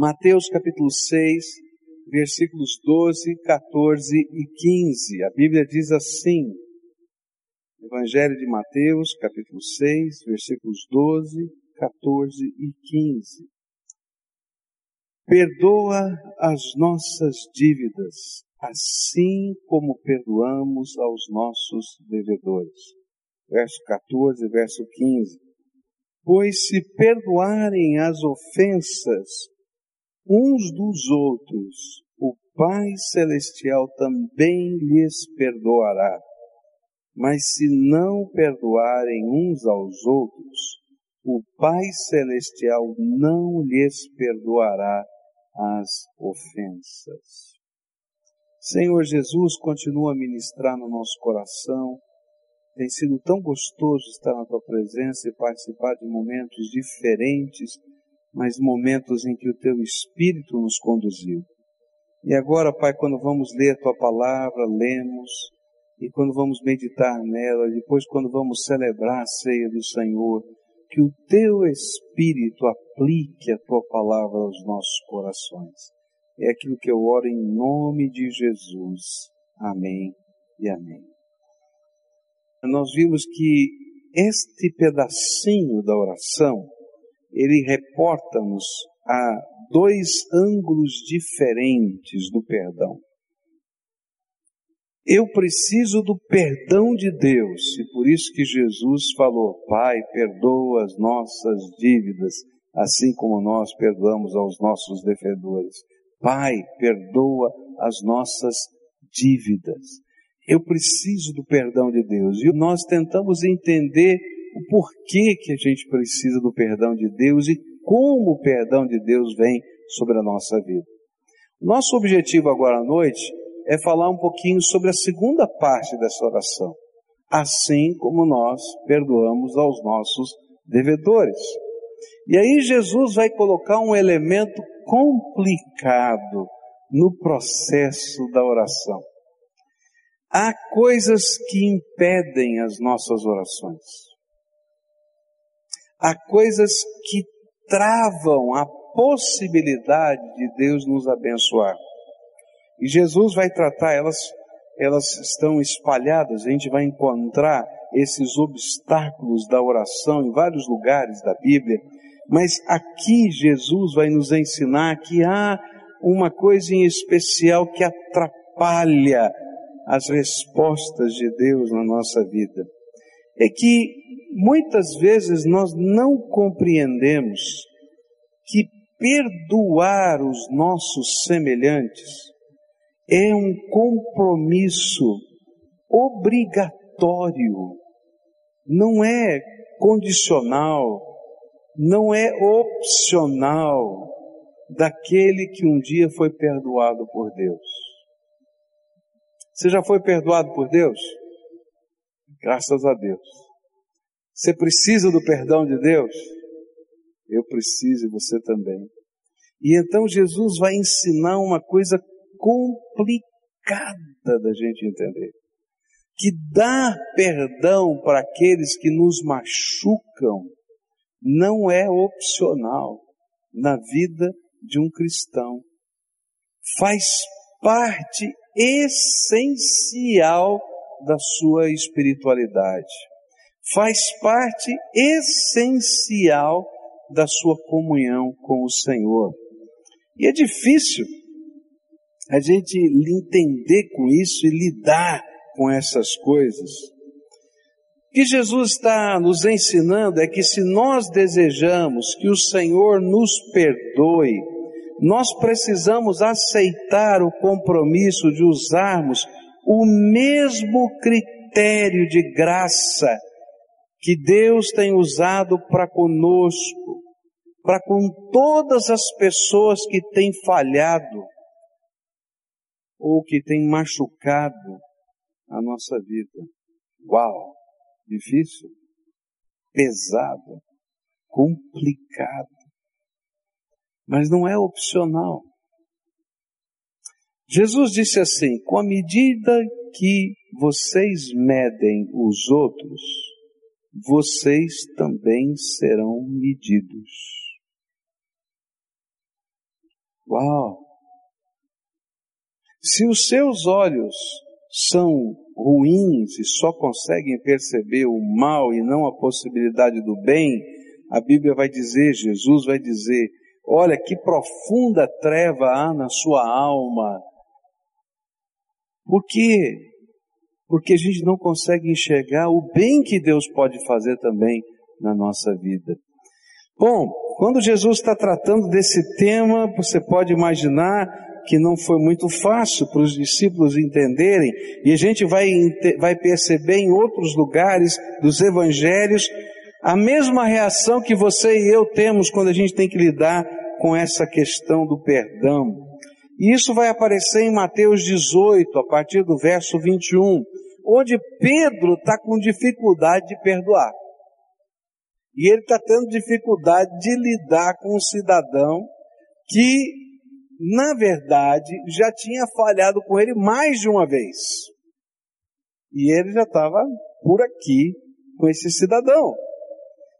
Mateus capítulo 6, versículos 12, 14 e 15. A Bíblia diz assim: Evangelho de Mateus, capítulo 6, versículos 12, 14 e 15. Perdoa as nossas dívidas, assim como perdoamos aos nossos devedores. Verso 14, verso 15. Pois se perdoarem as ofensas uns dos outros, o Pai Celestial também lhes perdoará. Mas se não perdoarem uns aos outros, o Pai Celestial não lhes perdoará as ofensas. Senhor Jesus, continua a ministrar no nosso coração. Tem sido tão gostoso estar na tua presença e participar de momentos diferentes, mas momentos em que o teu Espírito nos conduziu. E agora, Pai, quando vamos ler a tua palavra, lemos, e quando vamos meditar nela, depois quando vamos celebrar a ceia do Senhor, que o teu Espírito aplique a tua palavra aos nossos corações. É aquilo que eu oro em nome de Jesus. Amém e amém. Nós vimos que este pedacinho da oração, ele reporta-nos a dois ângulos diferentes do perdão. Eu preciso do perdão de Deus, e por isso que Jesus falou: Pai, perdoa as nossas dívidas, assim como nós perdoamos aos nossos devedores. Pai, perdoa as nossas dívidas. Eu preciso do perdão de Deus. E nós tentamos entender o porquê que a gente precisa do perdão de Deus e como o perdão de Deus vem sobre a nossa vida. Nosso objetivo agora à noite é falar um pouquinho sobre a segunda parte dessa oração. Assim como nós perdoamos aos nossos devedores. E aí Jesus vai colocar um elemento complicado no processo da oração. Há coisas que impedem as nossas orações. Há coisas que travam a possibilidade de Deus nos abençoar. E Jesus vai tratar elas, elas estão espalhadas, a gente vai encontrar esses obstáculos da oração em vários lugares da Bíblia, mas aqui Jesus vai nos ensinar que há uma coisa em especial que atrapalha as respostas de Deus na nossa vida. É que muitas vezes nós não compreendemos que perdoar os nossos semelhantes é um compromisso obrigatório, não é condicional, não é opcional daquele que um dia foi perdoado por Deus. Você já foi perdoado por Deus? Graças a Deus. Você precisa do perdão de Deus? Eu preciso e você também. E então Jesus vai ensinar uma coisa complicada da gente entender. Que dar perdão para aqueles que nos machucam não é opcional na vida de um cristão. Faz parte essencial da sua espiritualidade. Faz parte essencial da sua comunhão com o Senhor. E é difícil a gente entender com isso e lidar com essas coisas. O que Jesus está nos ensinando é que se nós desejamos que o Senhor nos perdoe, nós precisamos aceitar o compromisso de usarmos o mesmo critério de graça que Deus tem usado para conosco, para com todas as pessoas que têm falhado, ou que tem machucado a nossa vida. Uau! Difícil, pesado, complicado. Mas não é opcional. Jesus disse assim: com a medida que vocês medem os outros, vocês também serão medidos. Uau! Se os seus olhos são ruins e só conseguem perceber o mal e não a possibilidade do bem, a Bíblia vai dizer, Jesus vai dizer, olha que profunda treva há na sua alma. Por quê? Porque a gente não consegue enxergar o bem que Deus pode fazer também na nossa vida. Bom, quando Jesus está tratando desse tema, você pode imaginar que não foi muito fácil para os discípulos entenderem, e a gente vai, vai perceber em outros lugares dos evangelhos a mesma reação que você e eu temos quando a gente tem que lidar com essa questão do perdão. E isso vai aparecer em Mateus 18, a partir do verso 21, onde Pedro está com dificuldade de perdoar. E ele está tendo dificuldade de lidar com um cidadão que, na verdade, já tinha falhado com ele mais de uma vez. E ele já estava por aqui com esse cidadão.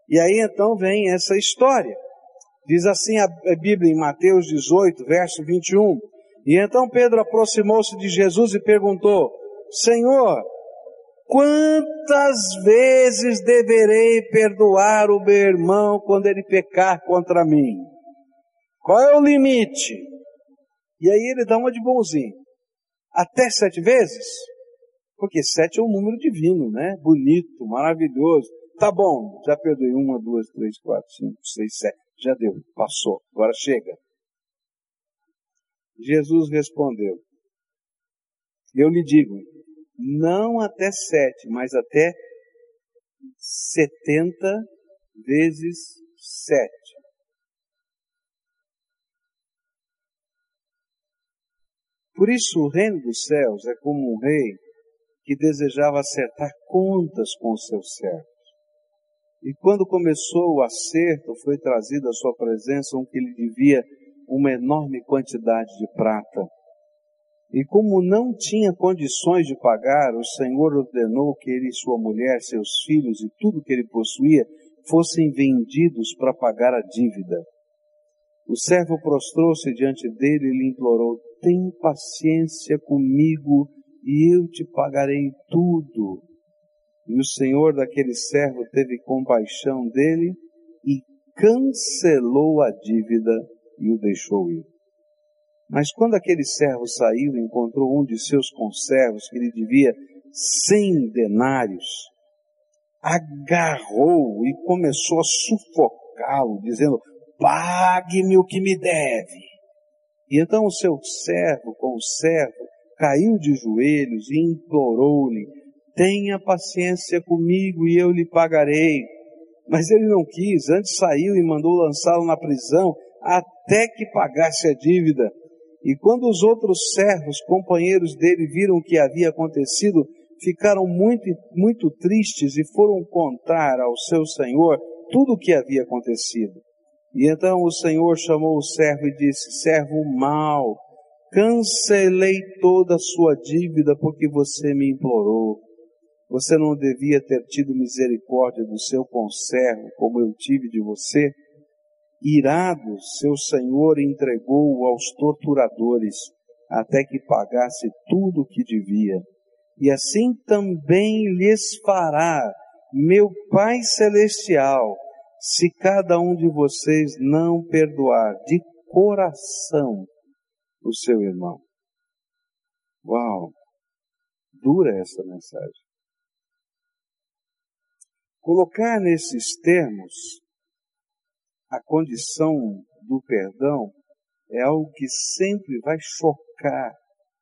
E aí então vem essa história. Diz assim a Bíblia em Mateus 18, verso 21. E então Pedro aproximou-se de Jesus e perguntou: Senhor, quantas vezes deverei perdoar o meu irmão quando ele pecar contra mim? Qual é o limite? E aí ele dá uma de bonzinho. Até sete vezes? Porque sete é um número divino, né? Bonito, maravilhoso. Tá bom, já perdoei uma, duas, três, quatro, cinco, seis, sete. Já deu, passou, agora chega. Jesus respondeu: Eu lhe digo, não até sete, mas até setenta vezes sete. Por isso, o reino dos céus é como um rei que desejava acertar contas com os seus servos. E quando começou o acerto, foi trazido à sua presença um que lhe devia uma enorme quantidade de prata. E como não tinha condições de pagar, o Senhor ordenou que ele sua mulher, seus filhos e tudo que ele possuía fossem vendidos para pagar a dívida. O servo prostrou-se diante dele e lhe implorou: Tem paciência comigo e eu te pagarei tudo. E o senhor daquele servo teve compaixão dele e cancelou a dívida e o deixou ir. Mas quando aquele servo saiu, encontrou um de seus conservos que lhe devia cem denários, agarrou e começou a sufocá-lo, dizendo: Pague-me o que me deve. E então o seu servo, com o servo, caiu de joelhos e implorou-lhe: Tenha paciência comigo e eu lhe pagarei. Mas ele não quis, antes saiu e mandou lançá-lo na prisão até que pagasse a dívida. E quando os outros servos, companheiros dele, viram o que havia acontecido, ficaram muito, muito tristes e foram contar ao seu senhor tudo o que havia acontecido. E então o senhor chamou o servo e disse: Servo mau, cancelei toda a sua dívida porque você me implorou. Você não devia ter tido misericórdia do seu conservo, como eu tive de você? Irado, seu senhor entregou-o aos torturadores, até que pagasse tudo o que devia. E assim também lhes fará meu Pai Celestial, se cada um de vocês não perdoar de coração o seu irmão. Uau! Dura essa mensagem. Colocar nesses termos a condição do perdão é algo que sempre vai chocar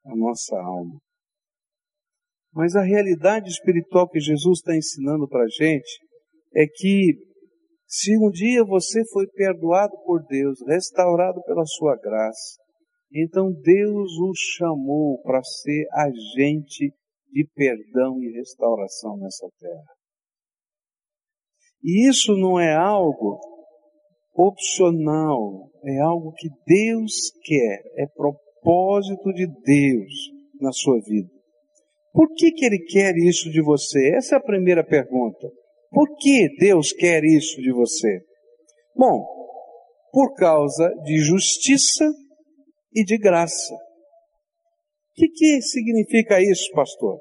a nossa alma. Mas a realidade espiritual que Jesus está ensinando para a gente é que se um dia você foi perdoado por Deus, restaurado pela sua graça, então Deus o chamou para ser agente de perdão e restauração nessa terra. E isso não é algo opcional, é algo que Deus quer, é propósito de Deus na sua vida. Por que, que Ele quer isso de você? Essa é a primeira pergunta. Por que Deus quer isso de você? Bom, por causa de justiça e de graça. O que, que significa isso, pastor?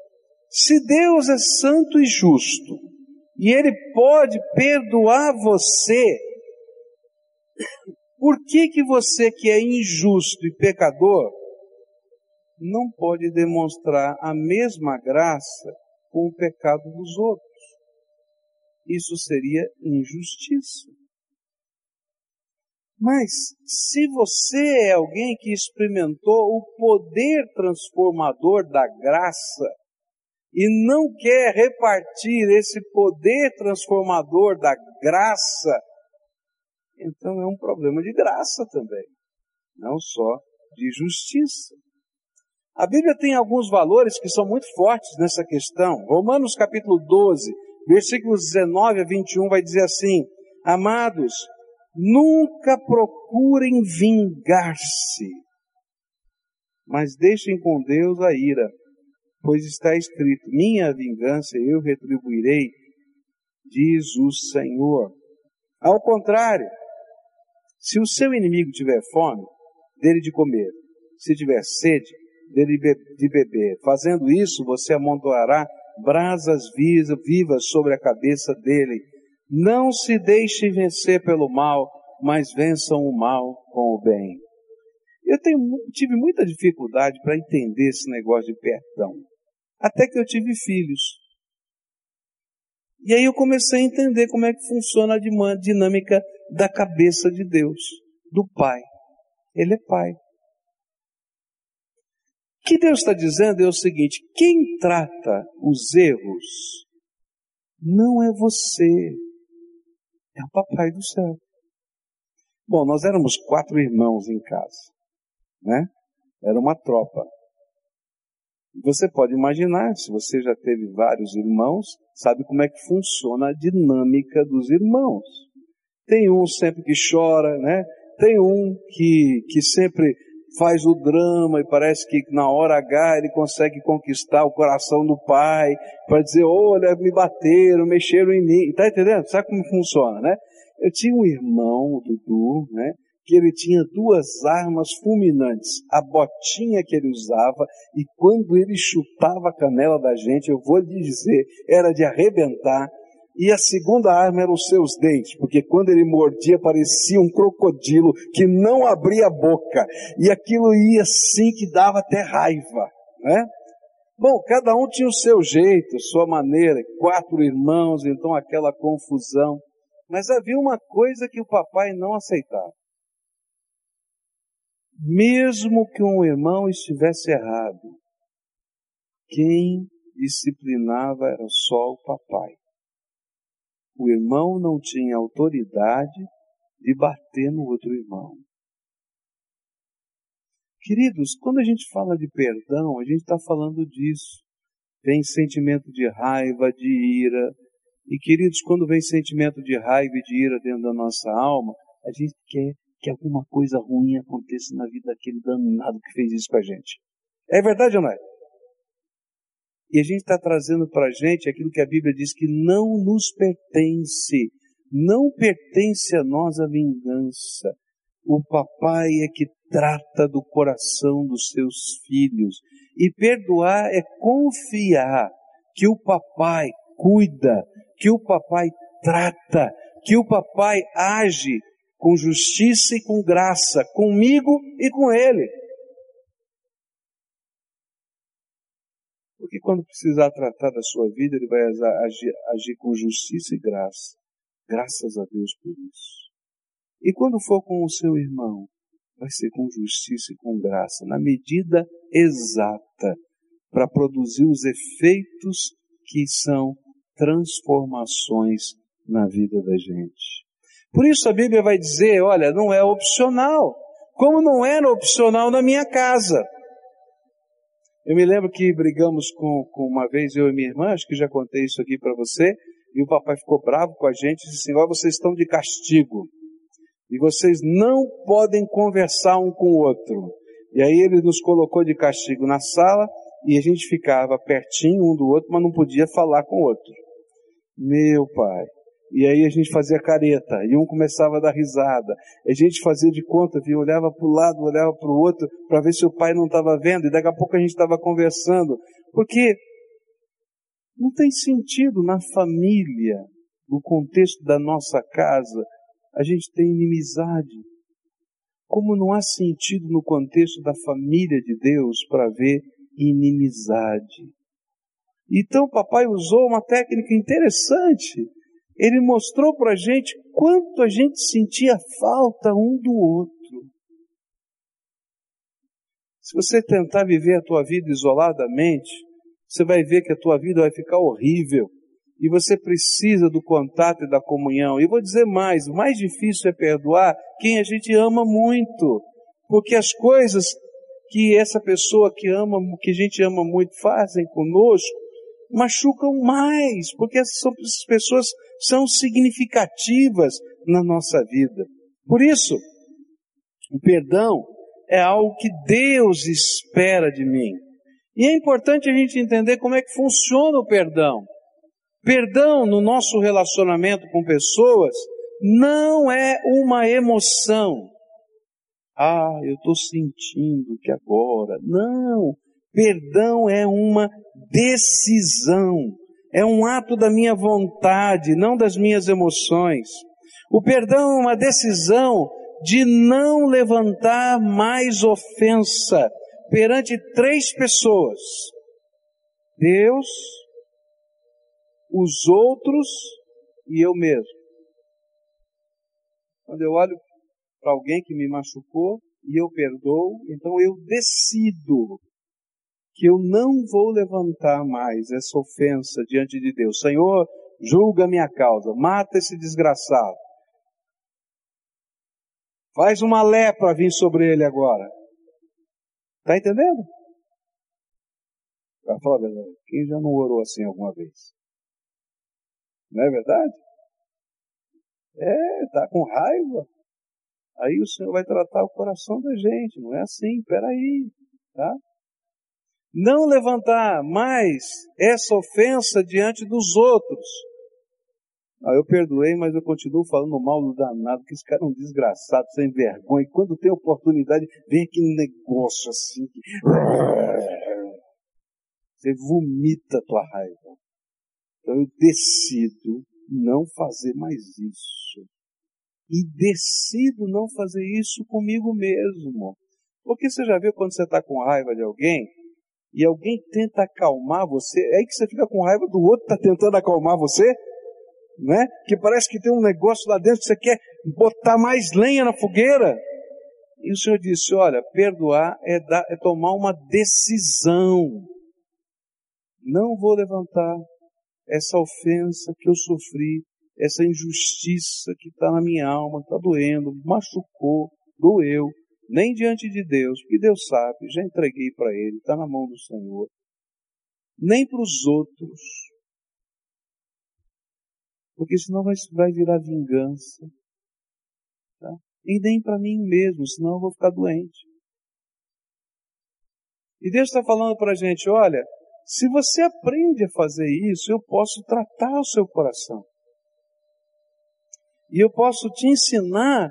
Se Deus é santo e justo, e Ele pode perdoar você, por que que você que é injusto e pecador, não pode demonstrar a mesma graça com o pecado dos outros? Isso seria injustiça. Mas se você é alguém que experimentou o poder transformador da graça e não quer repartir esse poder transformador da graça, então é um problema de graça também, não só de justiça. A Bíblia tem alguns valores que são muito fortes nessa questão. Romanos capítulo 12, versículos 19 a 21 vai dizer assim: Amados, Nunca procurem vingar-se, mas deixem com Deus a ira, pois está escrito: Minha vingança eu retribuirei, diz o Senhor. Ao contrário, se o seu inimigo tiver fome, dele de comer, se tiver sede, dele de beber. Fazendo isso, você amontoará brasas vivas sobre a cabeça dele não se deixe vencer pelo mal, mas vençam o mal com o bem. Eu tenho, tive muita dificuldade para entender esse negócio de perdão. Até que eu tive filhos. E aí eu comecei a entender como é que funciona a dinâmica da cabeça de Deus, do Pai. Ele é Pai. O que Deus está dizendo é o seguinte: quem trata os erros não é você, é o papai do céu. Bom, nós éramos quatro irmãos em casa, né? Era uma tropa. Você pode imaginar, se você já teve vários irmãos, sabe como é que funciona a dinâmica dos irmãos. Tem um sempre que chora, né? Tem um que, que sempre faz o drama e parece que na hora H ele consegue conquistar o coração do pai para dizer, olha, me bateram, mexeram em mim. Tá entendendo? Sabe como funciona, né? Eu tinha um irmão, o Dudu, né? Que ele tinha duas armas fulminantes. A botinha que ele usava e quando ele chutava a canela da gente, eu vou lhe dizer, era de arrebentar. E a segunda arma eram os seus dentes, porque quando ele mordia parecia um crocodilo que não abria a boca. E aquilo ia assim que dava até raiva, né? Bom, cada um tinha o seu jeito, sua maneira, quatro irmãos, então aquela confusão. Mas havia uma coisa que o papai não aceitava. Mesmo que um irmão estivesse errado, quem disciplinava era só o papai o irmão não tinha autoridade de bater no outro irmão. Queridos, quando a gente fala de perdão, a gente está falando disso. Vem sentimento de raiva, de ira. E queridos, quando vem sentimento de raiva e de ira dentro da nossa alma, a gente quer que alguma coisa ruim aconteça na vida daquele danado que fez isso com a gente. É verdade ou não é? E a gente está trazendo para a gente aquilo que a Bíblia diz que não nos pertence. Não pertence a nós a vingança. O papai é que trata do coração dos seus filhos. E perdoar é confiar que o papai cuida, que o papai trata, que o papai age com justiça e com graça, comigo e com ele. Porque quando precisar tratar da sua vida, ele vai agir, agir com justiça e graça. Graças a Deus por isso. E quando for com o seu irmão, vai ser com justiça e com graça, na medida exata, para produzir os efeitos que são transformações na vida da gente. Por isso a Bíblia vai dizer, olha, não é opcional, como não era opcional na minha casa. Eu me lembro que brigamos com, com uma vez, eu e minha irmã, acho que já contei isso aqui para você, e o papai ficou bravo com a gente e disse assim, ó, vocês estão de castigo. E vocês não podem conversar um com o outro. E aí ele nos colocou de castigo na sala e a gente ficava pertinho um do outro, mas não podia falar com o outro. Meu pai. E aí a gente fazia careta, e um começava a dar risada. A gente fazia de conta, olhava para o lado, olhava para o outro, para ver se o pai não estava vendo, e daqui a pouco a gente estava conversando. Porque não tem sentido na família, no contexto da nossa casa, a gente ter inimizade. Como não há sentido no contexto da família de Deus para ver inimizade. Então o papai usou uma técnica interessante ele mostrou para a gente quanto a gente sentia falta um do outro. Se você tentar viver a tua vida isoladamente, você vai ver que a tua vida vai ficar horrível. E você precisa do contato e da comunhão. E vou dizer mais: o mais difícil é perdoar quem a gente ama muito. Porque as coisas que essa pessoa que ama, que a gente ama muito fazem conosco, machucam mais, porque essas pessoas são significativas na nossa vida. Por isso, o perdão é algo que Deus espera de mim. E é importante a gente entender como é que funciona o perdão. Perdão no nosso relacionamento com pessoas não é uma emoção. Ah, eu estou sentindo que agora. Não. Perdão é uma decisão é um ato da minha vontade, não das minhas emoções. O perdão é uma decisão de não levantar mais ofensa perante três pessoas: Deus, os outros e eu mesmo. Quando eu olho para alguém que me machucou e eu perdoo, então eu decido que eu não vou levantar mais essa ofensa diante de Deus. Senhor, julga minha causa, mata esse desgraçado. Faz uma lepra vir sobre ele agora. Está entendendo? Para falar a verdade, quem já não orou assim alguma vez? Não é verdade? É, tá com raiva. Aí o Senhor vai tratar o coração da gente. Não é assim, peraí, tá? Não levantar mais essa ofensa diante dos outros. Ah, eu perdoei, mas eu continuo falando mal do danado, que esse cara é um desgraçado, sem vergonha. E quando tem oportunidade, vem aquele negócio assim. Que... Você vomita a tua raiva. Então eu decido não fazer mais isso. E decido não fazer isso comigo mesmo. Porque você já viu quando você está com raiva de alguém, e alguém tenta acalmar você, é aí que você fica com raiva do outro que está tentando acalmar você, né? Que parece que tem um negócio lá dentro que você quer botar mais lenha na fogueira. E o Senhor disse: Olha, perdoar é, dar, é tomar uma decisão. Não vou levantar essa ofensa que eu sofri, essa injustiça que está na minha alma, está doendo, machucou, doeu nem diante de Deus, porque Deus sabe, já entreguei para Ele, está na mão do Senhor, nem para os outros, porque senão vai, vai virar vingança, tá? e nem para mim mesmo, senão eu vou ficar doente. E Deus está falando para a gente: olha, se você aprende a fazer isso, eu posso tratar o seu coração. E eu posso te ensinar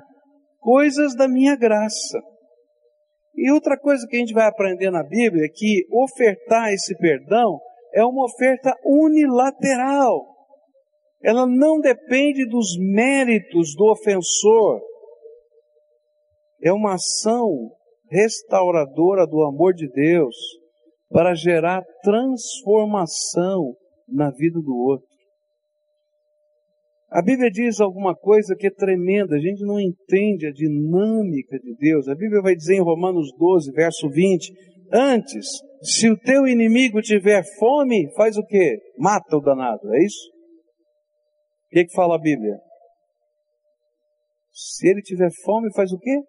coisas da minha graça. E outra coisa que a gente vai aprender na Bíblia é que ofertar esse perdão é uma oferta unilateral. Ela não depende dos méritos do ofensor. É uma ação restauradora do amor de Deus para gerar transformação na vida do outro. A Bíblia diz alguma coisa que é tremenda, a gente não entende a dinâmica de Deus. A Bíblia vai dizer em Romanos 12, verso 20: Antes, se o teu inimigo tiver fome, faz o quê? Mata o danado, é isso? O que, que fala a Bíblia? Se ele tiver fome, faz o quê?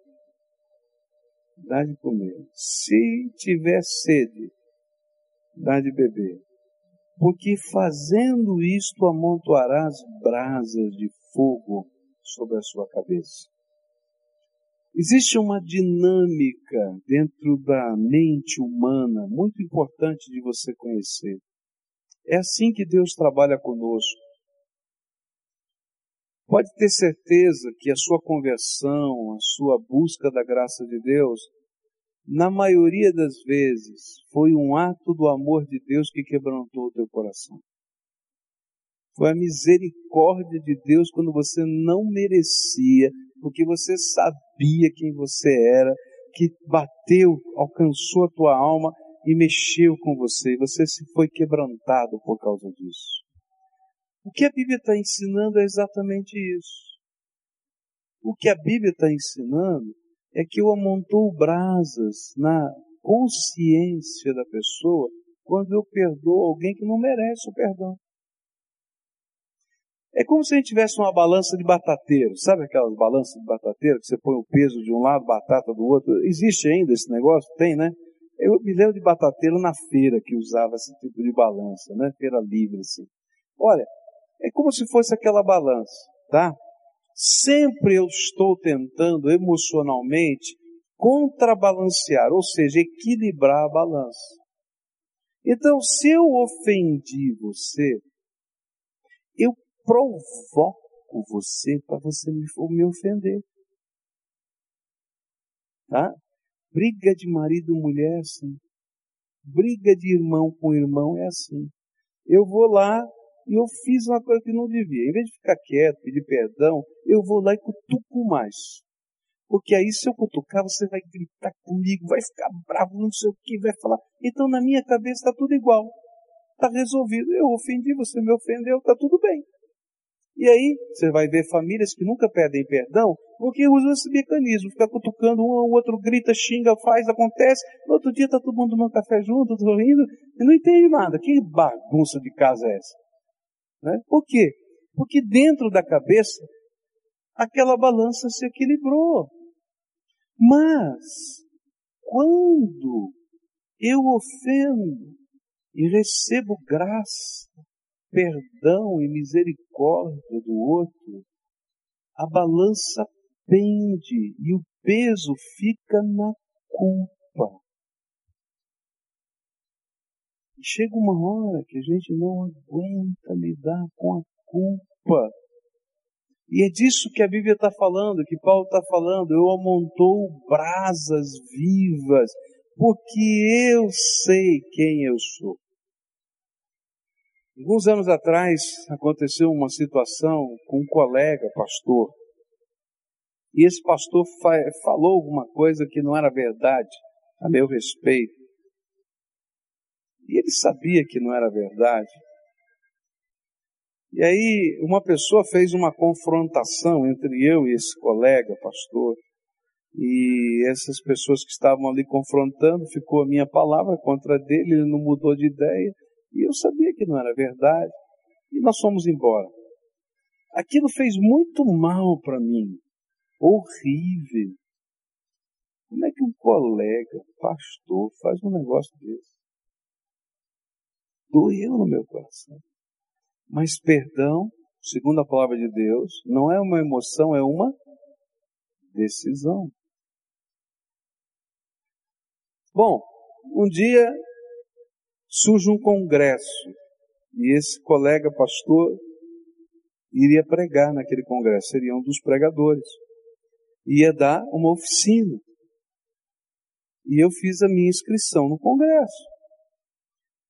Dá de comer. Se tiver sede, dá de beber porque fazendo isto amontoarás brasas de fogo sobre a sua cabeça. Existe uma dinâmica dentro da mente humana muito importante de você conhecer. É assim que Deus trabalha conosco. Pode ter certeza que a sua conversão, a sua busca da graça de Deus, na maioria das vezes, foi um ato do amor de Deus que quebrantou o teu coração. Foi a misericórdia de Deus quando você não merecia, porque você sabia quem você era, que bateu, alcançou a tua alma e mexeu com você. Você se foi quebrantado por causa disso. O que a Bíblia está ensinando é exatamente isso. O que a Bíblia está ensinando é que eu amontou brasas na consciência da pessoa quando eu perdoo alguém que não merece o perdão. É como se a gente tivesse uma balança de batateiro. Sabe aquelas balanças de batateiro que você põe o peso de um lado, batata do outro? Existe ainda esse negócio? Tem, né? Eu me lembro de batateiro na feira que usava esse tipo de balança, né? Feira livre, assim. Olha, é como se fosse aquela balança, tá? Sempre eu estou tentando emocionalmente contrabalancear, ou seja, equilibrar a balança. Então, se eu ofendi você, eu provoco você para você me, me ofender. Tá? Briga de marido e mulher é assim. Briga de irmão com irmão é assim. Eu vou lá e eu fiz uma coisa que não devia. Em vez de ficar quieto, pedir perdão, eu vou lá e cutuco mais. Porque aí se eu cutucar, você vai gritar comigo, vai ficar bravo, não sei o que, vai falar. Então na minha cabeça está tudo igual. Está resolvido. Eu ofendi, você me ofendeu, está tudo bem. E aí, você vai ver famílias que nunca pedem perdão, porque usam esse mecanismo, fica cutucando um, o outro grita, xinga, faz, acontece, no outro dia está todo mundo tomando café junto, rindo, e não entende nada. Que bagunça de casa é essa? Né? Por quê? Porque dentro da cabeça, aquela balança se equilibrou. Mas, quando eu ofendo e recebo graça, perdão e misericórdia do outro, a balança pende e o peso fica na culpa. E chega uma hora que a gente não aguenta lidar com a culpa. E é disso que a Bíblia está falando, que Paulo está falando. Eu amontou brasas vivas, porque eu sei quem eu sou. Alguns anos atrás aconteceu uma situação com um colega pastor. E esse pastor falou alguma coisa que não era verdade a meu respeito. E ele sabia que não era verdade. E aí uma pessoa fez uma confrontação entre eu e esse colega pastor. E essas pessoas que estavam ali confrontando, ficou a minha palavra contra dele, ele não mudou de ideia. E eu sabia que não era verdade. E nós fomos embora. Aquilo fez muito mal para mim. Horrível. Como é que um colega, pastor, faz um negócio desse? Doeu no meu coração. Mas perdão, segundo a palavra de Deus, não é uma emoção, é uma decisão. Bom, um dia surge um congresso e esse colega pastor iria pregar naquele congresso, seria um dos pregadores. Ia dar uma oficina. E eu fiz a minha inscrição no congresso.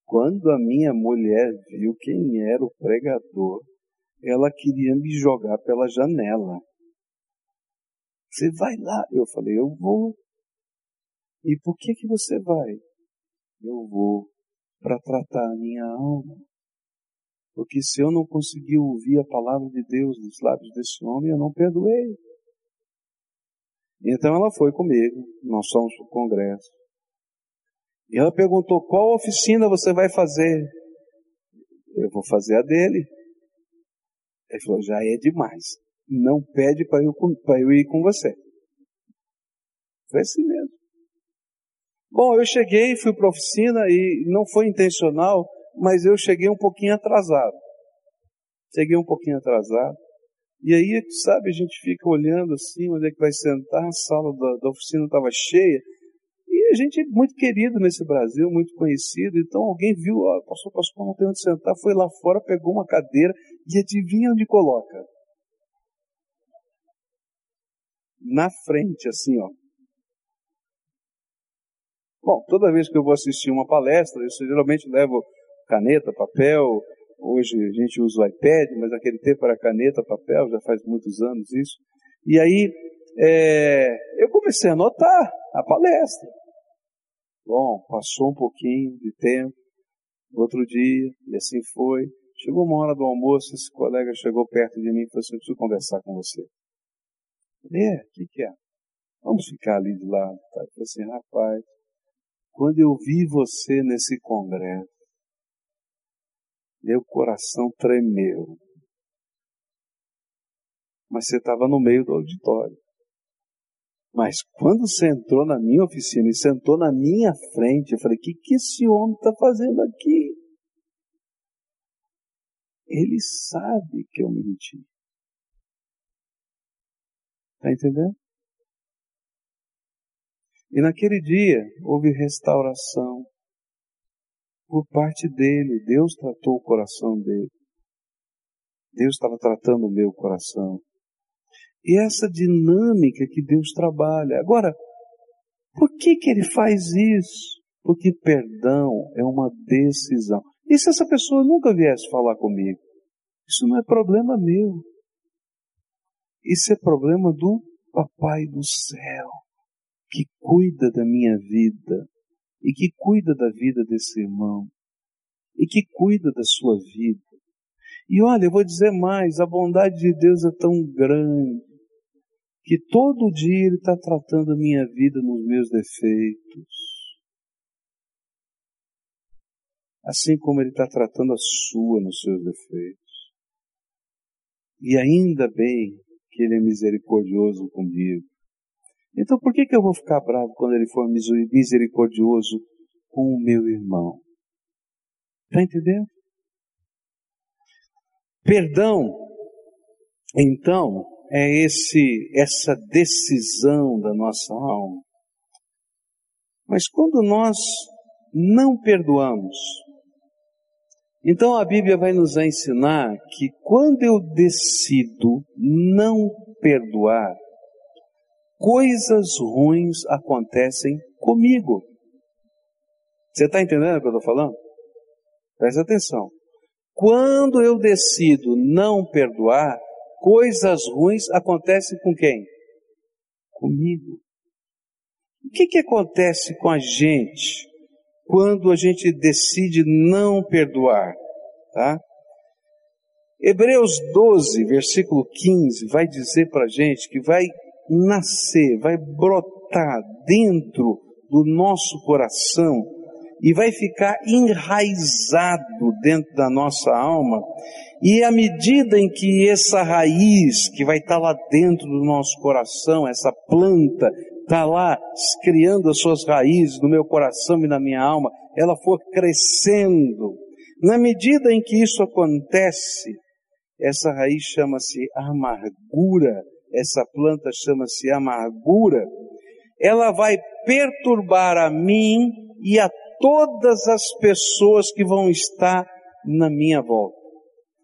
Quando a minha mulher viu quem era o pregador, ela queria me jogar pela janela. Você vai lá? Eu falei, eu vou. E por que que você vai? Eu vou para tratar a minha alma. Porque se eu não conseguir ouvir a palavra de Deus dos lábios desse homem, eu não perdoei. Então ela foi comigo, nós fomos para o congresso. E ela perguntou: qual oficina você vai fazer? Eu vou fazer a dele. Ele falou: já é demais. Não pede para eu, eu ir com você. Foi assim mesmo. Bom, eu cheguei, fui para a oficina e não foi intencional, mas eu cheguei um pouquinho atrasado. Cheguei um pouquinho atrasado. E aí, sabe, a gente fica olhando assim, onde é que vai sentar, a sala da, da oficina estava cheia. Gente muito querido nesse Brasil, muito conhecido. Então alguém viu, ó, pastor, pastor, não tem onde sentar, foi lá fora, pegou uma cadeira e adivinha onde coloca? na frente, assim, ó. Bom, toda vez que eu vou assistir uma palestra, eu geralmente levo caneta, papel. Hoje a gente usa o iPad, mas naquele tempo era caneta, papel, já faz muitos anos isso. E aí é, eu comecei a anotar a palestra. Bom, passou um pouquinho de tempo, outro dia, e assim foi. Chegou uma hora do almoço, esse colega chegou perto de mim e falou assim, preciso conversar com você. É, o que, que é? Vamos ficar ali de lado. Tá? Falei assim, rapaz, quando eu vi você nesse congresso, meu coração tremeu. Mas você estava no meio do auditório. Mas quando você entrou na minha oficina e sentou na minha frente, eu falei: o que, que esse homem está fazendo aqui? Ele sabe que eu menti. Está entendendo? E naquele dia houve restauração por parte dele. Deus tratou o coração dele. Deus estava tratando o meu coração. E essa dinâmica que Deus trabalha. Agora, por que que ele faz isso? Porque perdão é uma decisão. E se essa pessoa nunca viesse falar comigo? Isso não é problema meu. Isso é problema do Papai do céu, que cuida da minha vida e que cuida da vida desse irmão e que cuida da sua vida. E olha, eu vou dizer mais: a bondade de Deus é tão grande que todo dia Ele está tratando a minha vida nos meus defeitos. Assim como Ele está tratando a sua nos seus defeitos. E ainda bem que Ele é misericordioso comigo. Então por que, que eu vou ficar bravo quando Ele for misericordioso com o meu irmão? Está entendendo? Perdão, então, é esse essa decisão da nossa alma. Mas quando nós não perdoamos, então a Bíblia vai nos ensinar que quando eu decido não perdoar, coisas ruins acontecem comigo. Você está entendendo o que eu estou falando? Presta atenção. Quando eu decido não perdoar, coisas ruins acontecem com quem? Comigo. O que, que acontece com a gente quando a gente decide não perdoar, tá? Hebreus 12, versículo 15, vai dizer para a gente que vai nascer, vai brotar dentro do nosso coração e vai ficar enraizado dentro da nossa alma. E à medida em que essa raiz que vai estar lá dentro do nosso coração, essa planta, está lá criando as suas raízes no meu coração e na minha alma, ela for crescendo. Na medida em que isso acontece, essa raiz chama-se amargura, essa planta chama-se amargura, ela vai perturbar a mim e a todas as pessoas que vão estar na minha volta.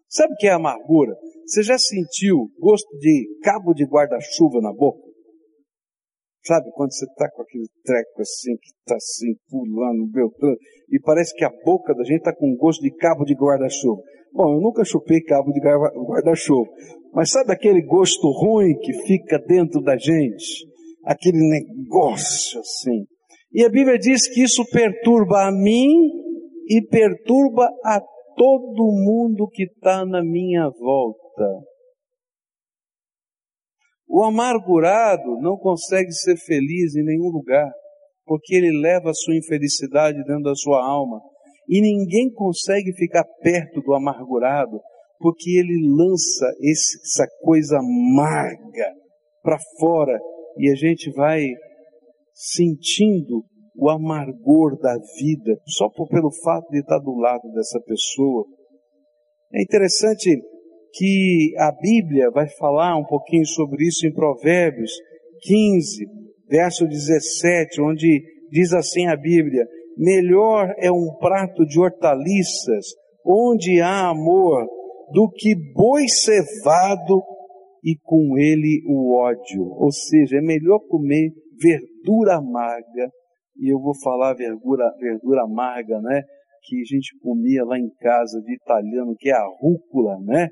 Sabe o que é amargura? Você já sentiu gosto de cabo de guarda-chuva na boca? Sabe, quando você está com aquele treco assim, que está assim, pulando, beltrando, e parece que a boca da gente está com gosto de cabo de guarda-chuva. Bom, eu nunca chupei cabo de guarda-chuva, mas sabe aquele gosto ruim que fica dentro da gente? Aquele negócio assim. E a Bíblia diz que isso perturba a mim e perturba a todo mundo que está na minha volta. O amargurado não consegue ser feliz em nenhum lugar, porque ele leva a sua infelicidade dentro da sua alma. E ninguém consegue ficar perto do amargurado, porque ele lança essa coisa amarga para fora e a gente vai sentindo o amargor da vida só por, pelo fato de estar do lado dessa pessoa. É interessante que a Bíblia vai falar um pouquinho sobre isso em Provérbios 15, verso 17, onde diz assim a Bíblia: Melhor é um prato de hortaliças onde há amor do que boi cevado e com ele o ódio. Ou seja, é melhor comer verdura amarga, e eu vou falar verdura, verdura amarga, né? Que a gente comia lá em casa de italiano, que é a rúcula, né?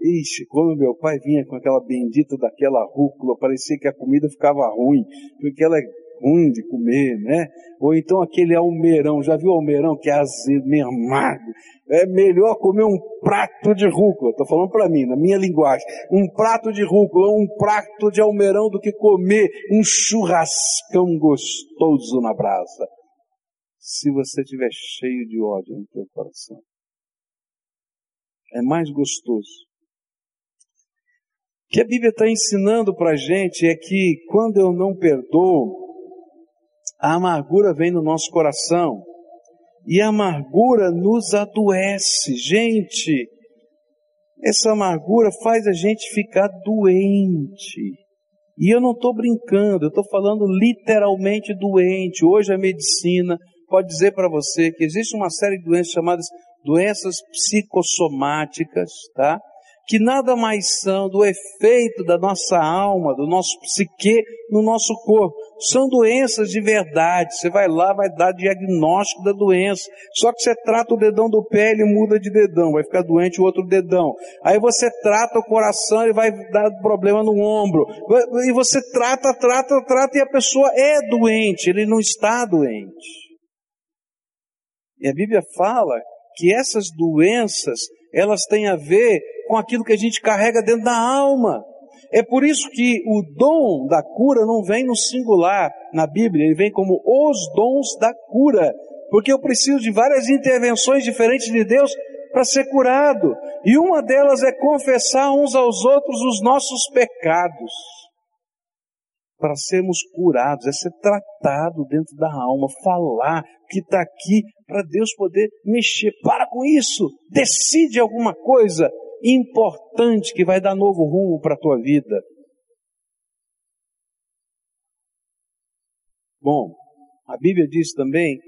Ixi, quando meu pai vinha com aquela bendita daquela rúcula, parecia que a comida ficava ruim, porque ela é ruim de comer, né? Ou então aquele almeirão, já viu almeirão que é azedo, meio amargo? É melhor comer um prato de rúcula, estou falando para mim, na minha linguagem, um prato de rúcula, um prato de almeirão do que comer um churrascão gostoso na brasa. Se você estiver cheio de ódio no teu coração. É mais gostoso. O que a Bíblia está ensinando para a gente é que quando eu não perdoo, a amargura vem no nosso coração e a amargura nos adoece. Gente, essa amargura faz a gente ficar doente. E eu não estou brincando, eu estou falando literalmente doente. Hoje a medicina pode dizer para você que existe uma série de doenças chamadas doenças psicossomáticas, tá? que nada mais são do efeito da nossa alma, do nosso psique no nosso corpo. São doenças de verdade. Você vai lá, vai dar diagnóstico da doença. Só que você trata o dedão do pé, ele muda de dedão, vai ficar doente o outro dedão. Aí você trata o coração, ele vai dar problema no ombro. E você trata, trata, trata, e a pessoa é doente, ele não está doente. E a Bíblia fala que essas doenças, elas têm a ver com aquilo que a gente carrega dentro da alma. É por isso que o dom da cura não vem no singular na Bíblia, ele vem como os dons da cura. Porque eu preciso de várias intervenções diferentes de Deus para ser curado. E uma delas é confessar uns aos outros os nossos pecados. Para sermos curados, é ser tratado dentro da alma, falar que está aqui para Deus poder mexer. Para com isso, decide alguma coisa importante que vai dar novo rumo para a tua vida. Bom, a Bíblia diz também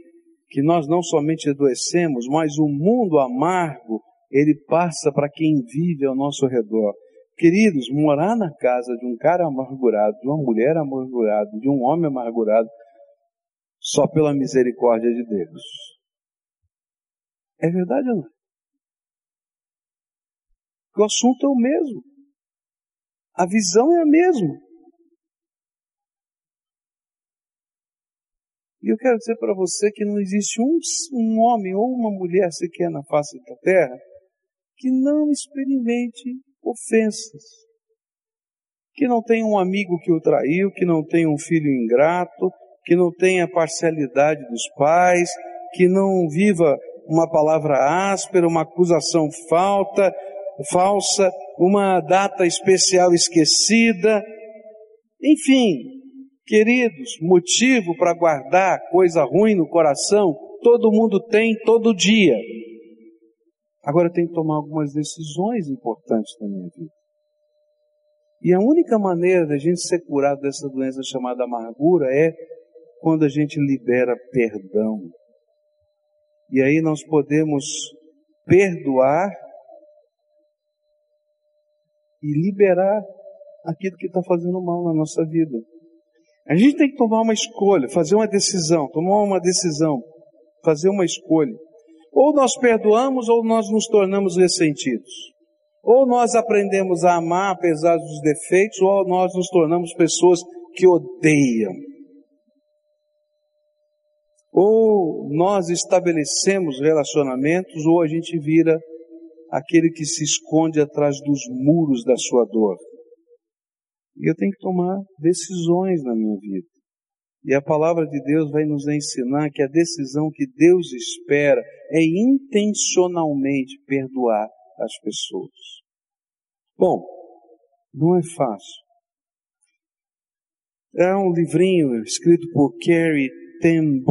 que nós não somente adoecemos, mas o mundo amargo, ele passa para quem vive ao nosso redor. Queridos, morar na casa de um cara amargurado, de uma mulher amargurada, de um homem amargurado, só pela misericórdia de Deus. É verdade ou não? O assunto é o mesmo. A visão é a mesma. E eu quero dizer para você que não existe um, um homem ou uma mulher sequer na face da terra que não experimente ofensas. Que não tenha um amigo que o traiu, que não tenha um filho ingrato, que não tenha parcialidade dos pais, que não viva uma palavra áspera, uma acusação falta, falsa, uma data especial esquecida. Enfim, queridos, motivo para guardar coisa ruim no coração, todo mundo tem todo dia. Agora tem que tomar algumas decisões importantes na minha vida. E a única maneira da gente ser curado dessa doença chamada amargura é quando a gente libera perdão. E aí nós podemos perdoar e liberar aquilo que está fazendo mal na nossa vida. A gente tem que tomar uma escolha, fazer uma decisão, tomar uma decisão, fazer uma escolha. Ou nós perdoamos ou nós nos tornamos ressentidos. Ou nós aprendemos a amar apesar dos defeitos, ou nós nos tornamos pessoas que odeiam. Ou nós estabelecemos relacionamentos, ou a gente vira aquele que se esconde atrás dos muros da sua dor. E eu tenho que tomar decisões na minha vida. E a palavra de Deus vai nos ensinar que a decisão que Deus espera é intencionalmente perdoar as pessoas. Bom, não é fácil. É um livrinho escrito por Carrie Ten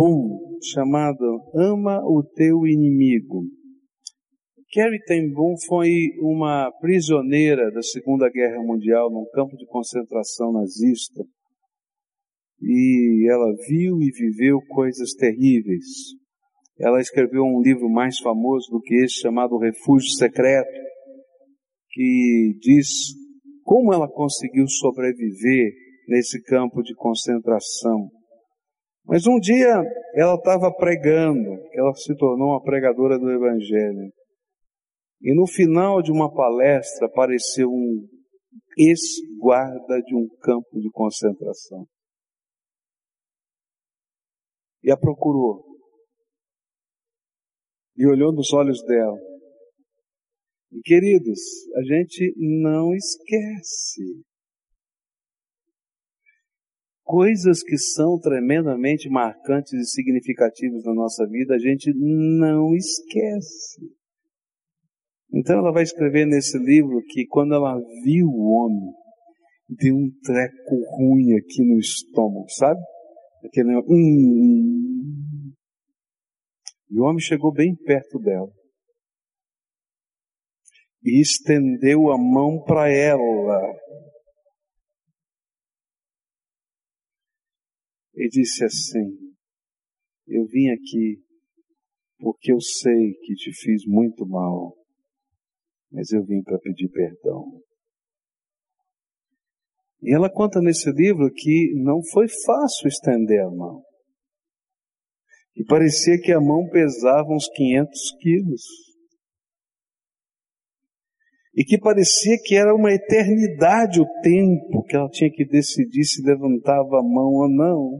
chamado Ama o Teu Inimigo. Carrie Ten Boom foi uma prisioneira da Segunda Guerra Mundial num campo de concentração nazista. E ela viu e viveu coisas terríveis. Ela escreveu um livro mais famoso do que esse, chamado Refúgio Secreto, que diz como ela conseguiu sobreviver nesse campo de concentração. Mas um dia ela estava pregando, ela se tornou uma pregadora do Evangelho. E no final de uma palestra apareceu um ex-guarda de um campo de concentração. E a procurou. E olhou nos olhos dela. E queridos, a gente não esquece coisas que são tremendamente marcantes e significativas na nossa vida, a gente não esquece. Então ela vai escrever nesse livro que quando ela viu o homem, deu um treco ruim aqui no estômago, sabe? Aquele hum. E o homem chegou bem perto dela e estendeu a mão para ela. E disse assim: Eu vim aqui porque eu sei que te fiz muito mal, mas eu vim para pedir perdão. E ela conta nesse livro que não foi fácil estender a mão. E parecia que a mão pesava uns 500 quilos e que parecia que era uma eternidade o tempo que ela tinha que decidir se levantava a mão ou não.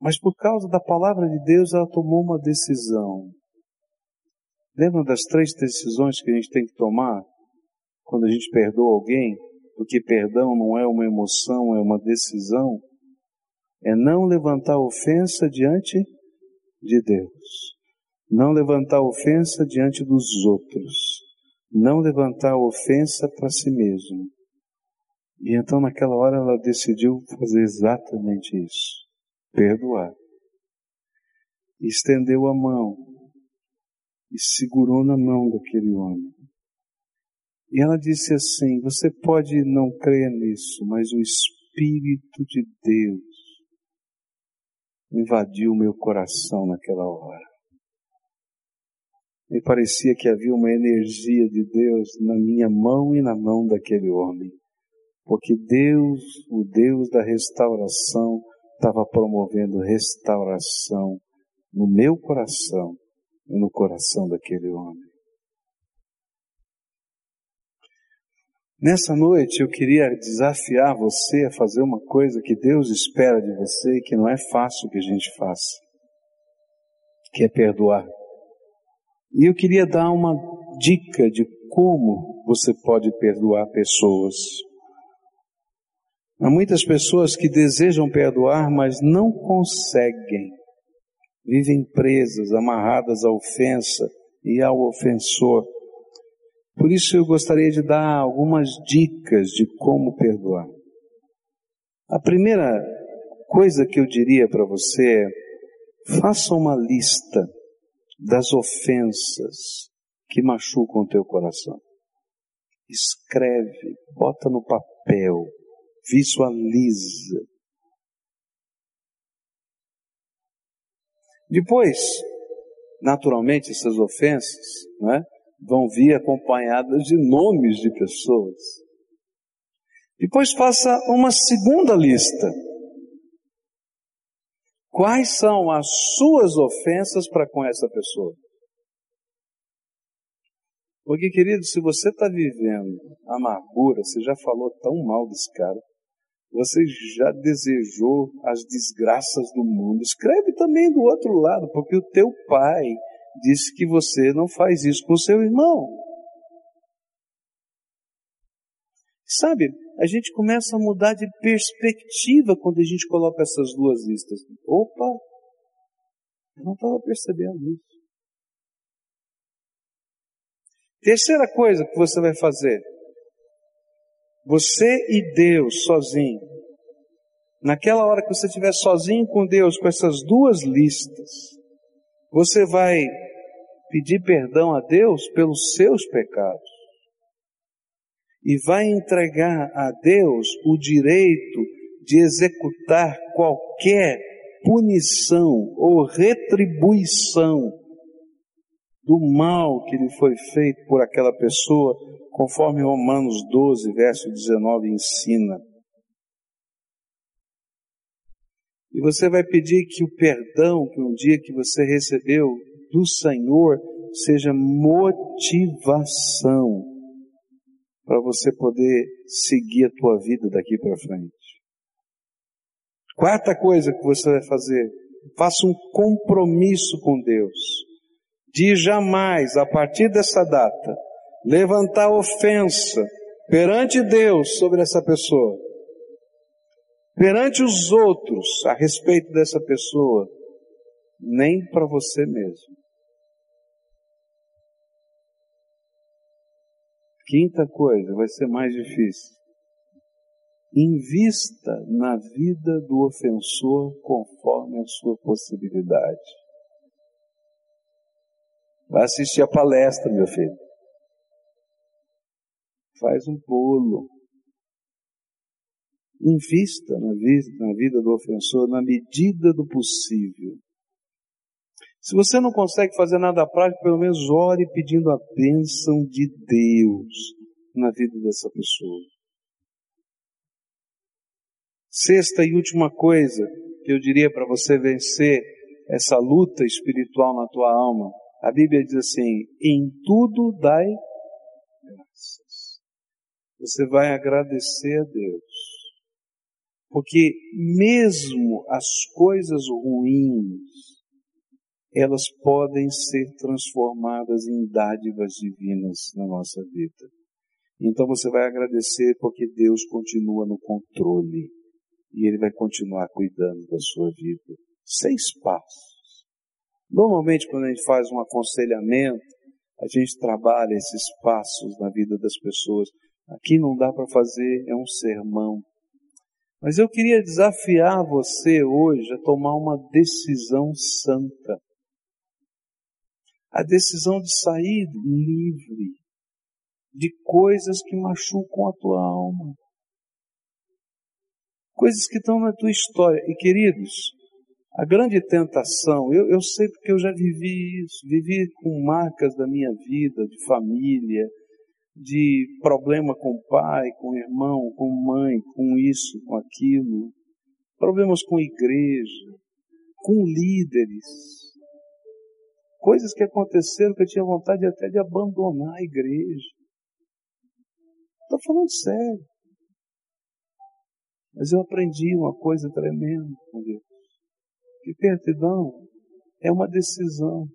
Mas por causa da palavra de Deus, ela tomou uma decisão. Lembra das três decisões que a gente tem que tomar quando a gente perdoa alguém? Porque perdão não é uma emoção, é uma decisão. É não levantar ofensa diante de Deus. Não levantar ofensa diante dos outros não levantar ofensa para si mesmo. E então naquela hora ela decidiu fazer exatamente isso, perdoar. Estendeu a mão e segurou na mão daquele homem. E ela disse assim: Você pode não crer nisso, mas o Espírito de Deus invadiu meu coração naquela hora. Me parecia que havia uma energia de Deus na minha mão e na mão daquele homem. Porque Deus, o Deus da restauração, estava promovendo restauração no meu coração no coração daquele homem. Nessa noite eu queria desafiar você a fazer uma coisa que Deus espera de você e que não é fácil que a gente faça, que é perdoar. E eu queria dar uma dica de como você pode perdoar pessoas. Há muitas pessoas que desejam perdoar, mas não conseguem. Vivem presas, amarradas à ofensa e ao ofensor. Por isso eu gostaria de dar algumas dicas de como perdoar. A primeira coisa que eu diria para você é: faça uma lista das ofensas que machucam o teu coração. Escreve, bota no papel, visualiza. Depois, naturalmente, essas ofensas né, vão vir acompanhadas de nomes de pessoas. Depois faça uma segunda lista Quais são as suas ofensas para com essa pessoa? Porque, querido, se você está vivendo amargura, você já falou tão mal desse cara, você já desejou as desgraças do mundo. Escreve também do outro lado, porque o teu pai disse que você não faz isso com seu irmão. Sabe, a gente começa a mudar de perspectiva quando a gente coloca essas duas listas. Opa, eu não estava percebendo isso. Terceira coisa que você vai fazer. Você e Deus sozinho. Naquela hora que você estiver sozinho com Deus, com essas duas listas, você vai pedir perdão a Deus pelos seus pecados e vai entregar a Deus o direito de executar qualquer punição ou retribuição do mal que lhe foi feito por aquela pessoa conforme Romanos 12, verso 19 ensina. E você vai pedir que o perdão que um dia que você recebeu do Senhor seja motivação para você poder seguir a tua vida daqui para frente. Quarta coisa que você vai fazer, faça um compromisso com Deus de jamais, a partir dessa data, levantar ofensa perante Deus sobre essa pessoa, perante os outros a respeito dessa pessoa, nem para você mesmo. Quinta coisa, vai ser mais difícil. Invista na vida do ofensor conforme a sua possibilidade. Vai assistir a palestra, meu filho. Faz um bolo. Invista na vida, na vida do ofensor na medida do possível. Se você não consegue fazer nada prático, pelo menos ore pedindo a bênção de Deus na vida dessa pessoa. Sexta e última coisa que eu diria para você vencer essa luta espiritual na tua alma, a Bíblia diz assim: em tudo dai. Você vai agradecer a Deus. Porque mesmo as coisas ruins, elas podem ser transformadas em dádivas divinas na nossa vida. Então você vai agradecer porque Deus continua no controle e Ele vai continuar cuidando da sua vida. Seis passos. Normalmente, quando a gente faz um aconselhamento, a gente trabalha esses passos na vida das pessoas. Aqui não dá para fazer, é um sermão. Mas eu queria desafiar você hoje a tomar uma decisão santa a decisão de sair livre de coisas que machucam a tua alma. Coisas que estão na tua história. E queridos, a grande tentação, eu, eu sei porque eu já vivi isso, vivi com marcas da minha vida, de família, de problema com pai, com irmão, com mãe, com isso, com aquilo, problemas com igreja, com líderes, coisas que aconteceram que eu tinha vontade até de abandonar a igreja. Estou falando sério. Mas eu aprendi uma coisa tremenda com Deus. Que perdão é uma decisão.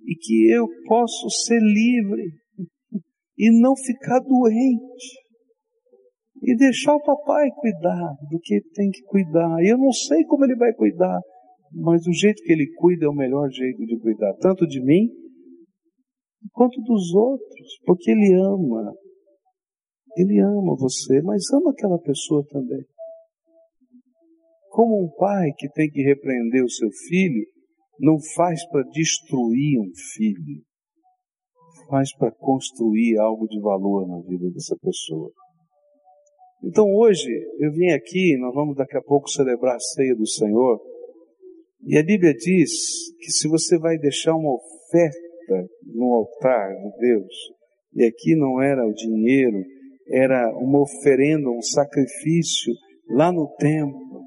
E que eu posso ser livre e não ficar doente. E deixar o papai cuidar do que tem que cuidar. E eu não sei como ele vai cuidar, mas o jeito que ele cuida é o melhor jeito de cuidar, tanto de mim quanto dos outros, porque ele ama. Ele ama você, mas ama aquela pessoa também. Como um pai que tem que repreender o seu filho, não faz para destruir um filho, faz para construir algo de valor na vida dessa pessoa. Então hoje eu vim aqui, nós vamos daqui a pouco celebrar a ceia do Senhor. E a Bíblia diz que se você vai deixar uma oferta no altar de Deus, e aqui não era o dinheiro, era uma oferenda, um sacrifício lá no templo.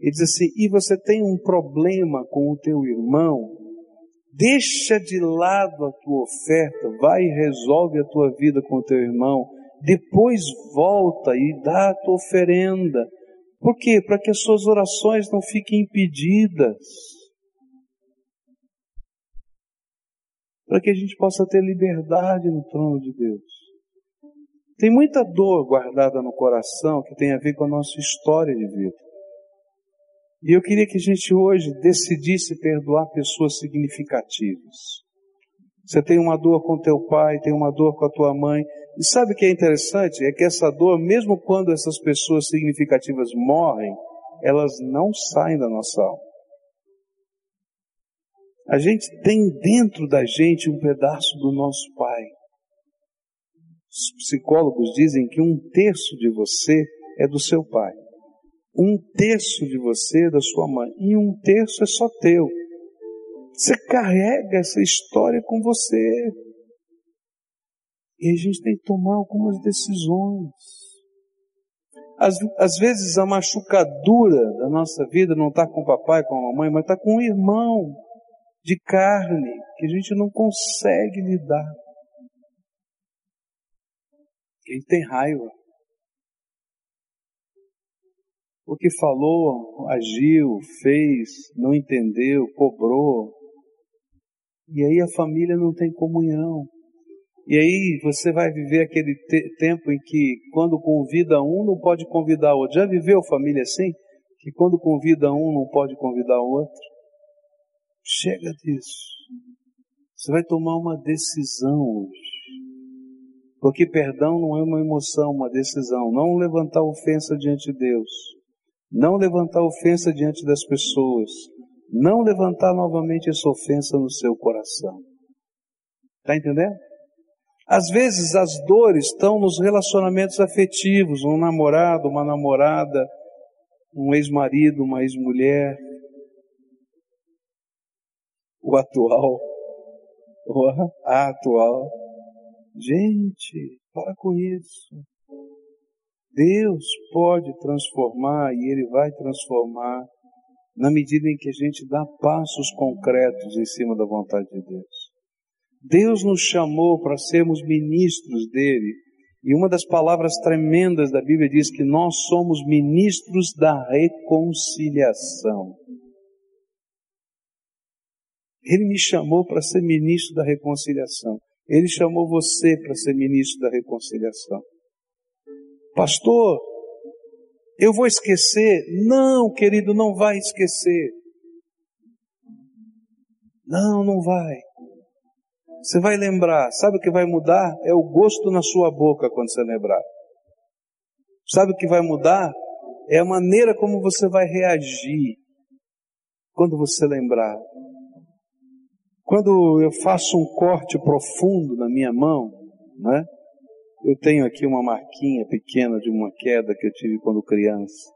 Ele diz assim: e você tem um problema com o teu irmão, deixa de lado a tua oferta, vai e resolve a tua vida com o teu irmão, depois volta e dá a tua oferenda. Por quê? Para que as suas orações não fiquem impedidas. Para que a gente possa ter liberdade no trono de Deus. Tem muita dor guardada no coração que tem a ver com a nossa história de vida. E eu queria que a gente hoje decidisse perdoar pessoas significativas. Você tem uma dor com teu pai, tem uma dor com a tua mãe. E sabe o que é interessante? É que essa dor, mesmo quando essas pessoas significativas morrem, elas não saem da nossa alma. A gente tem dentro da gente um pedaço do nosso pai. Os psicólogos dizem que um terço de você é do seu pai, um terço de você é da sua mãe e um terço é só teu. Você carrega essa história com você. E a gente tem que tomar algumas decisões. Às, às vezes a machucadura da nossa vida não está com o papai, com a mamãe, mas está com um irmão de carne que a gente não consegue lidar. Ele tem raiva. O que falou, agiu, fez, não entendeu, cobrou. E aí a família não tem comunhão. E aí você vai viver aquele te tempo em que quando convida um não pode convidar outro. Já viveu família assim? Que quando convida um não pode convidar outro? Chega disso. Você vai tomar uma decisão hoje. Porque perdão não é uma emoção, uma decisão. Não levantar ofensa diante de Deus. Não levantar ofensa diante das pessoas. Não levantar novamente essa ofensa no seu coração. Está entendendo? Às vezes as dores estão nos relacionamentos afetivos, um namorado, uma namorada, um ex-marido, uma ex-mulher, o atual, o atual. Gente, para com isso. Deus pode transformar e Ele vai transformar na medida em que a gente dá passos concretos em cima da vontade de Deus. Deus nos chamou para sermos ministros dele. E uma das palavras tremendas da Bíblia diz que nós somos ministros da reconciliação. Ele me chamou para ser ministro da reconciliação. Ele chamou você para ser ministro da reconciliação. Pastor, eu vou esquecer? Não, querido, não vai esquecer. Não, não vai. Você vai lembrar, sabe o que vai mudar? É o gosto na sua boca quando você lembrar. Sabe o que vai mudar? É a maneira como você vai reagir quando você lembrar. Quando eu faço um corte profundo na minha mão, né? Eu tenho aqui uma marquinha pequena de uma queda que eu tive quando criança.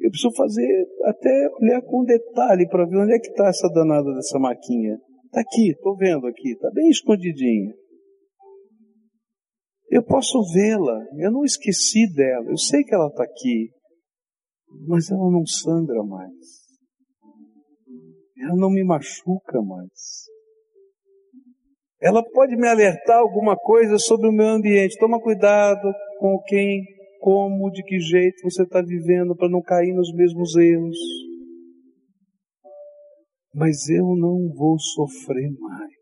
Eu preciso fazer até olhar com detalhe para ver onde é que está essa danada dessa marquinha. Está aqui, estou vendo aqui, está bem escondidinha. Eu posso vê-la, eu não esqueci dela, eu sei que ela está aqui, mas ela não sangra mais. Ela não me machuca mais. Ela pode me alertar alguma coisa sobre o meu ambiente. Toma cuidado com quem, como, de que jeito você está vivendo para não cair nos mesmos erros mas eu não vou sofrer mais.